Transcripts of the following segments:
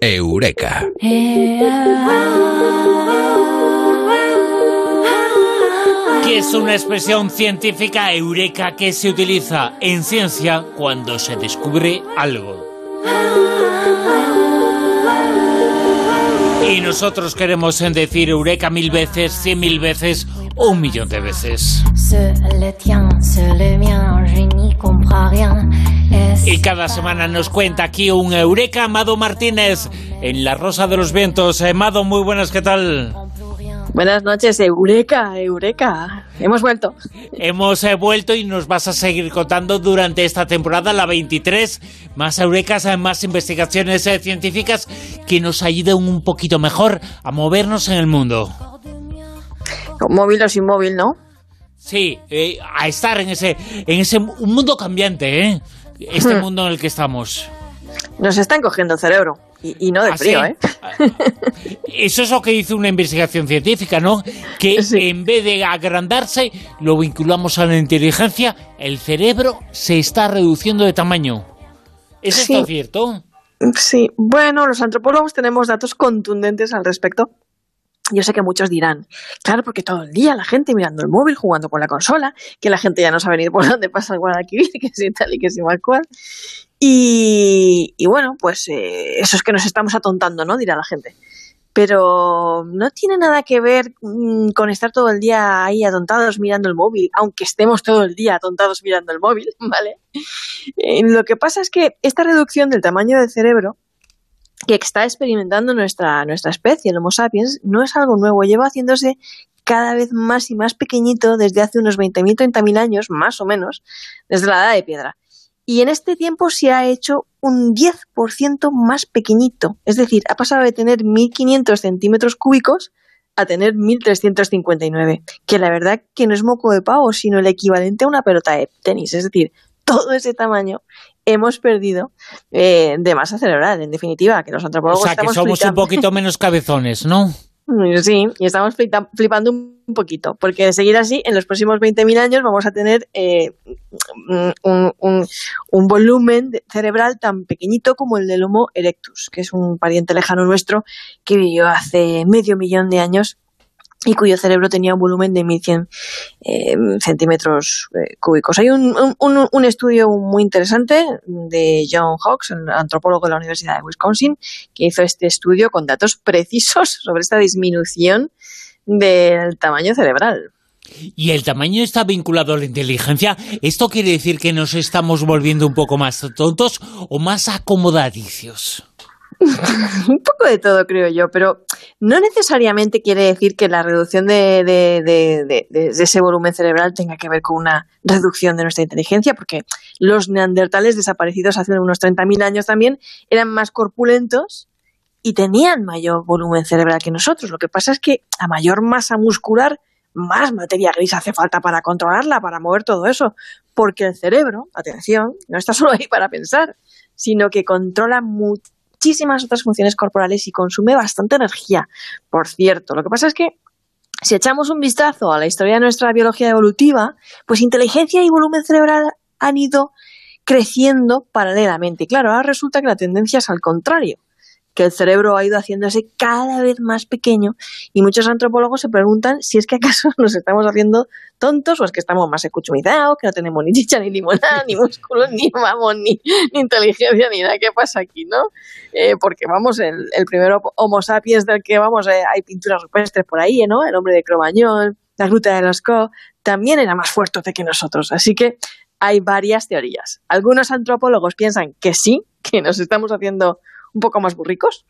Eureka. Que es una expresión científica eureka que se utiliza en ciencia cuando se descubre algo. Y nosotros queremos decir eureka mil veces, cien mil veces o un millón de veces. Y cada semana nos cuenta aquí un Eureka Amado Martínez en La Rosa de los Vientos. Amado, muy buenas, ¿qué tal? Buenas noches, Eureka, Eureka. Hemos vuelto. Hemos eh, vuelto y nos vas a seguir contando durante esta temporada, la 23, más Eurekas, eh, más investigaciones eh, científicas que nos ayuden un poquito mejor a movernos en el mundo. Móvil o sin móvil, ¿no? Sí, a estar en ese, en ese mundo cambiante, ¿eh? Este hmm. mundo en el que estamos. Nos están cogiendo el cerebro. Y, no de ¿Ah, frío, ¿eh? Eso es lo que dice una investigación científica, ¿no? Que en vez de agrandarse, lo vinculamos a la inteligencia, el cerebro se está reduciendo de tamaño. ¿Es esto cierto? Sí, bueno, los antropólogos tenemos datos contundentes al respecto. Yo sé que muchos dirán, claro, porque todo el día la gente mirando el móvil, jugando con la consola, que la gente ya no sabe ni por dónde pasa el Guadalquivir, que si tal y que si mal cual. Y, bueno, pues eh, eso es que nos estamos atontando, ¿no? Dirá la gente. Pero no tiene nada que ver mm, con estar todo el día ahí atontados mirando el móvil, aunque estemos todo el día atontados mirando el móvil, ¿vale? Eh, lo que pasa es que esta reducción del tamaño del cerebro que está experimentando nuestra, nuestra especie, el Homo sapiens, no es algo nuevo, lleva haciéndose cada vez más y más pequeñito desde hace unos 20.000, 30.000 años, más o menos, desde la edad de piedra. Y en este tiempo se ha hecho un 10% más pequeñito, es decir, ha pasado de tener 1.500 centímetros cúbicos a tener 1.359, que la verdad que no es moco de pavo, sino el equivalente a una pelota de tenis, es decir, todo ese tamaño hemos perdido eh, de masa cerebral, en definitiva, que los antropólogos... O sea, que somos un poquito menos cabezones, ¿no? Sí, y estamos flipando un poquito, porque de seguir así, en los próximos 20.000 años vamos a tener eh, un, un, volumen cerebral tan pequeñito como el del Homo erectus, que es un pariente lejano nuestro que vivió hace medio millón de años y cuyo cerebro tenía un volumen de 1100 eh, centímetros eh, cúbicos. Hay un, un, estudio muy interesante de John Hawks, el antropólogo de la Universidad de Wisconsin, que hizo este estudio con datos precisos sobre esta disminución del tamaño cerebral. ¿Y el tamaño está vinculado a la inteligencia? ¿Esto quiere decir que nos estamos volviendo un poco más tontos o más acomodadicios? un poco de todo, creo yo, pero no necesariamente quiere decir que la reducción de, ese volumen cerebral tenga que ver con una reducción de nuestra inteligencia, porque los neandertales desaparecidos hace unos 30.000 años también eran más corpulentos y tenían mayor volumen cerebral que nosotros. Lo que pasa es que a mayor masa muscular, más materia gris hace falta para controlarla, para mover todo eso, porque el cerebro, atención, no está solo ahí para pensar, sino que controla mucho muchísimas otras funciones corporales y consume bastante energía. Por cierto, lo que pasa es que si echamos un vistazo a la historia de nuestra biología evolutiva, pues inteligencia y volumen cerebral han ido creciendo paralelamente. Claro, ahora resulta que la tendencia es al contrario que el cerebro ha ido haciéndose cada vez más pequeño y muchos antropólogos se preguntan si es que acaso nos estamos haciendo tontos o es que estamos más escuchumizados, que no tenemos ni chicha, ni limonada, ni músculos, ni vamos, ni, inteligencia, ni nada. ¿Qué pasa aquí, no? Eh, porque vamos, el, el primer Homo sapiens del que vamos, eh, hay pinturas rupestres por ahí, ¿no? El hombre de Cromañón, la gruta de Lascaux, también era más fuerte que nosotros. Así que hay varias teorías. Algunos antropólogos piensan que sí, que nos estamos haciendo un poco más burricos.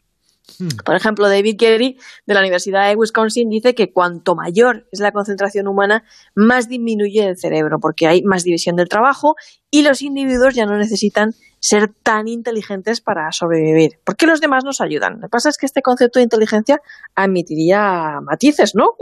Hmm. Por ejemplo, David Kerry de la Universidad de Wisconsin dice que cuanto mayor es la concentración humana, más disminuye el cerebro, porque hay más división del trabajo y los individuos ya no necesitan ser tan inteligentes para sobrevivir. ¿Por qué los demás nos ayudan? Lo que pasa es que este concepto de inteligencia admitiría matices, ¿no?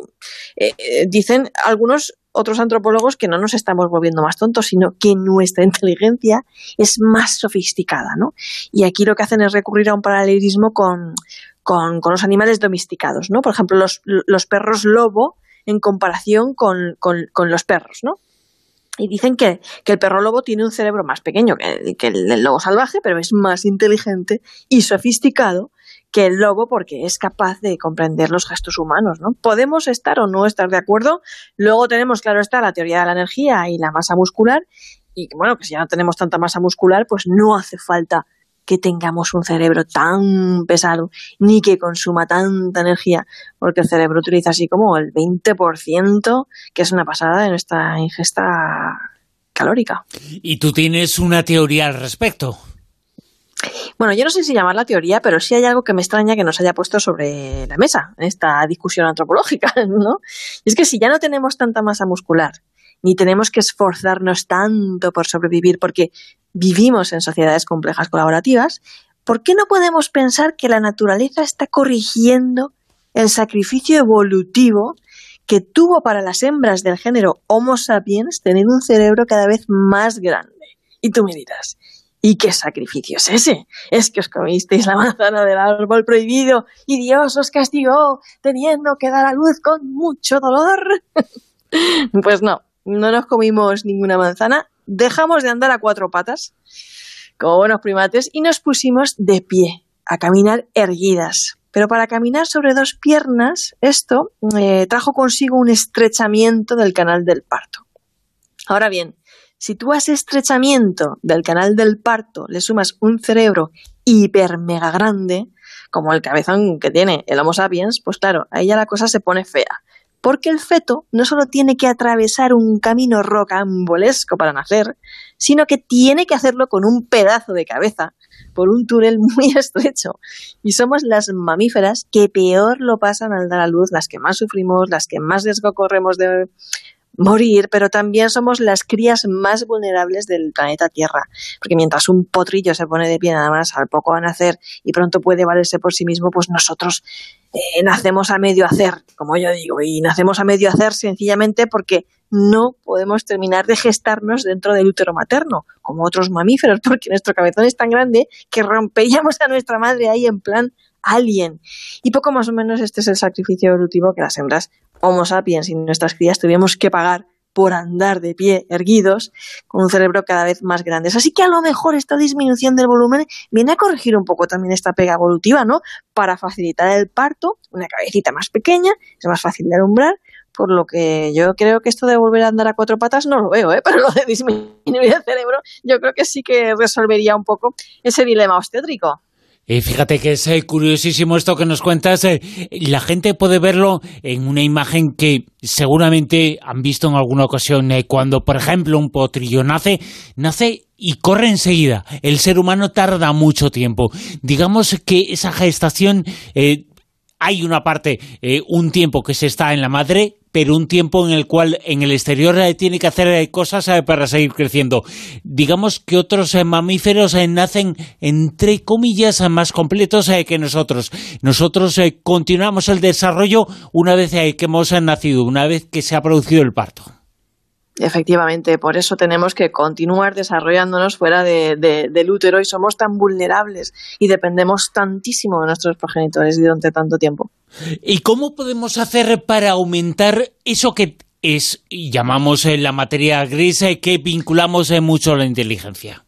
Eh, eh, dicen algunos otros antropólogos que no nos estamos volviendo más tontos, sino que nuestra inteligencia es más sofisticada, ¿no? Y aquí lo que hacen es recurrir a un paralelismo con, con, los animales domesticados, ¿no? Por ejemplo, los, los perros lobo en comparación con, con, los perros, ¿no? Y dicen que, que, el perro lobo tiene un cerebro más pequeño que, que el, lobo salvaje, pero es más inteligente y sofisticado que el lobo porque es capaz de comprender los gestos humanos, ¿no? Podemos estar o no estar de acuerdo. Luego tenemos, claro está, la teoría de la energía y la masa muscular. Y bueno, pues ya no tenemos tanta masa muscular, pues no hace falta que tengamos un cerebro tan pesado ni que consuma tanta energía, porque el cerebro utiliza así como el 20%, que es una pasada de nuestra ingesta calórica. ¿Y tú tienes una teoría al respecto? Bueno, yo no sé si llamarla teoría, pero sí hay algo que me extraña que nos haya puesto sobre la mesa en esta discusión antropológica, ¿no? Es que si ya no tenemos tanta masa muscular, ni tenemos que esforzarnos tanto por sobrevivir porque vivimos en sociedades complejas colaborativas, ¿por qué no podemos pensar que la naturaleza está corrigiendo el sacrificio evolutivo que tuvo para las hembras del género Homo sapiens tener un cerebro cada vez más grande? Y tú me dirás, ¿Y qué sacrificio es ese? Es que os comisteis la manzana del árbol prohibido y Dios os castigó teniendo que dar a luz con mucho dolor. pues no, no nos comimos ninguna manzana, dejamos de andar a cuatro patas, como buenos primates, y nos pusimos de pie, a caminar erguidas. Pero para caminar sobre dos piernas, esto eh, trajo consigo un estrechamiento del canal del parto. Ahora bien, si tú ese estrechamiento del canal del parto le sumas un cerebro hiper mega grande, como el cabezón que tiene el Homo sapiens, pues claro, ahí ya la cosa se pone fea. Porque el feto no solo tiene que atravesar un camino rocambolesco para nacer, sino que tiene que hacerlo con un pedazo de cabeza, por un túnel muy estrecho. Y somos las mamíferas que peor lo pasan al dar a luz, las que más sufrimos, las que más riesgo corremos de morir, pero también somos las crías más vulnerables del planeta Tierra, porque mientras un potrillo se pone de pie nada más al poco a nacer y pronto puede valerse por sí mismo, pues nosotros eh, nacemos a medio hacer, como yo digo, y nacemos a medio hacer sencillamente porque no podemos terminar de gestarnos dentro del útero materno, como otros mamíferos, porque nuestro cabezón es tan grande que romperíamos a nuestra madre ahí en plan alien. Y poco más o menos este es el sacrificio evolutivo que las hembras Homo sapiens y nuestras crías tuvimos que pagar por andar de pie erguidos con un cerebro cada vez más grande. Así que a lo mejor esta disminución del volumen viene a corregir un poco también esta pega evolutiva, ¿no? Para facilitar el parto, una cabecita más pequeña, es más fácil de alumbrar, por lo que yo creo que esto de volver a andar a cuatro patas no lo veo, ¿eh? pero lo de disminuir el cerebro yo creo que sí que resolvería un poco ese dilema obstétrico. Y fíjate que es eh, curiosísimo esto que nos cuentas. Eh, la gente puede verlo en una imagen que seguramente han visto en alguna ocasión. Eh, cuando, por ejemplo, un potrillo nace, nace y corre enseguida. El ser humano tarda mucho tiempo. Digamos que esa gestación... hay una parte, un tiempo que se está en la madre, pero un tiempo en el cual en el exterior eh, tiene que hacer eh, cosas eh, para seguir creciendo. Digamos que otros mamíferos nacen, entre comillas, más completos que nosotros. Nosotros continuamos el desarrollo una vez que hemos nacido, una vez que se ha producido el parto. Efectivamente, por eso tenemos que continuar desarrollándonos fuera del útero y somos tan vulnerables y dependemos tantísimo de nuestros progenitores durante tanto tiempo. ¿Y cómo podemos hacer para aumentar eso que es, llamamos eh, la materia gris, eh, que vinculamos eh, mucho a la inteligencia?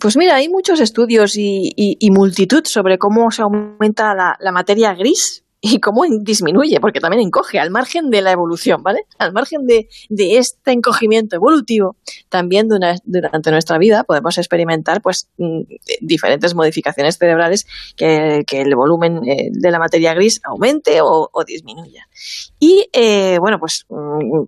Pues mira, hay muchos estudios y, multitud sobre cómo se aumenta la materia gris y cómo disminuye, porque también encoge al margen de la evolución, ¿vale? Al margen de, este encogimiento evolutivo, también durante nuestra vida podemos experimentar pues mm, diferentes modificaciones cerebrales que, el volumen eh, de la materia gris aumente o, disminuya. Y eh, bueno, pues mm,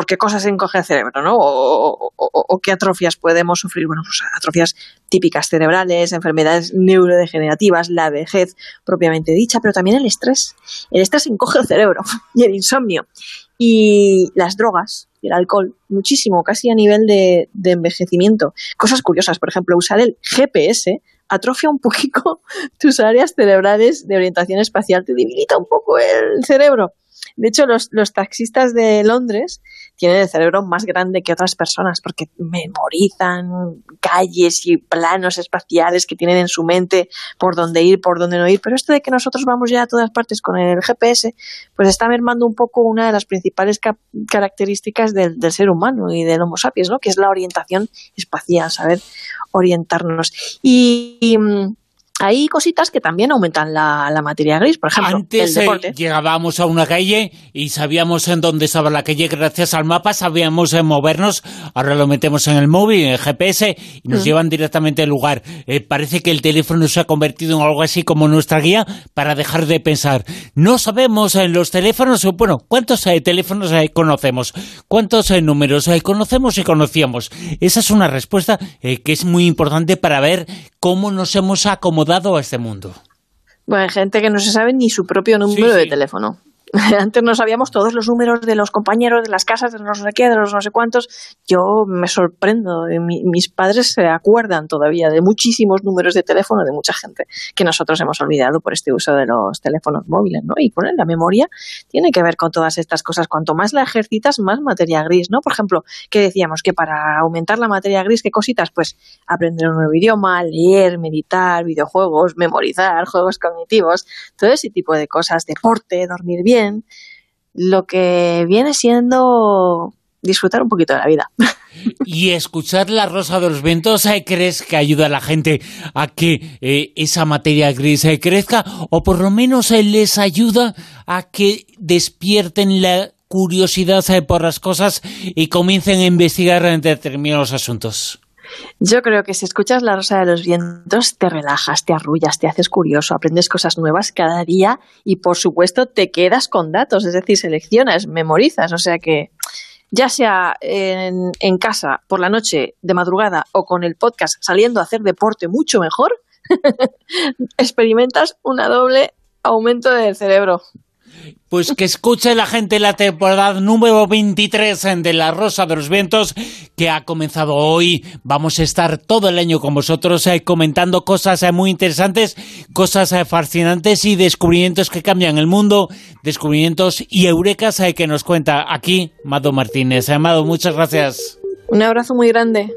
por qué cosas encoge el cerebro, ¿no? O, qué atrofias podemos sufrir. Bueno, pues atrofias típicas cerebrales, enfermedades neurodegenerativas, la vejez propiamente dicha, pero también el estrés. El estrés encoge el cerebro y el insomnio. Y las drogas y el alcohol, muchísimo, casi a nivel de, envejecimiento. Cosas curiosas, por ejemplo, usar el GPS atrofia un poquito tus áreas cerebrales de orientación espacial, te debilita un poco el cerebro. De hecho, los taxistas de Londres tienen el cerebro más grande que otras personas porque memorizan calles y planos espaciales que tienen en su mente por dónde ir, por dónde no ir. Pero esto de que nosotros vamos ya a todas partes con el GPS, pues está mermando un poco una de las principales características del, ser humano y del Homo sapiens, ¿no? que es la orientación espacial, saber orientarnos. y, y hay cositas que también aumentan la, materia gris, por ejemplo, Antes, el deporte. llegábamos a una calle y sabíamos en dónde estaba la calle gracias al mapa, sabíamos en movernos, ahora lo metemos en el móvil, en el GPS y nos mm. llevan directamente al lugar. Eh, parece que el teléfono se ha convertido en algo así como nuestra guía para dejar de pensar. No sabemos en los teléfonos, bueno, ¿cuántos eh, teléfonos conocemos? ¿Cuántos eh, números conocemos y conocíamos? Esa es una respuesta que es muy importante para ver cómo nos hemos acomodado a este mundo. Bueno, hay gente que no se sabe ni su propio número de teléfono. Antes no sabíamos todos los números de los compañeros, de las casas, de los no sé qué, de los no sé cuántos. Yo me sorprendo. mis padres se acuerdan todavía de muchísimos números de teléfono de mucha gente que nosotros hemos olvidado por este uso de los teléfonos móviles, ¿no? Y poner la memoria tiene que ver con todas estas cosas. Cuanto más la ejercitas, más materia gris, ¿no? Por ejemplo, que decíamos que para aumentar la materia gris, ¿qué cositas? Pues aprender un nuevo idioma, leer, meditar, videojuegos, memorizar, juegos cognitivos, todo ese tipo de cosas, deporte, dormir bien lo que viene siendo disfrutar un poquito de la vida. Y escuchar la rosa de los vientos, ¿eh? ¿crees que ayuda a la gente a que eh, esa materia gris eh, crezca? ¿O por lo menos les ayuda a que despierten la curiosidad por las cosas y comiencen a investigar en determinados asuntos? Yo creo que si escuchas La Rosa de los Vientos te relajas, te arrullas, te haces curioso, aprendes cosas nuevas cada día y por supuesto te quedas con datos, es decir, seleccionas, memorizas, o sea que ya sea en, casa, por la noche, de madrugada o con el podcast saliendo a hacer deporte mucho mejor, experimentas una doble aumento del cerebro. Pues que escuche la gente la temporada número 23 de La Rosa de los Vientos, que ha comenzado hoy. Vamos a estar todo el año con vosotros eh, comentando cosas eh, muy interesantes, cosas eh, fascinantes y descubrimientos que cambian el mundo, descubrimientos y eurecas que nos cuenta aquí Mado Martínez. Amado, muchas gracias. Un abrazo muy grande.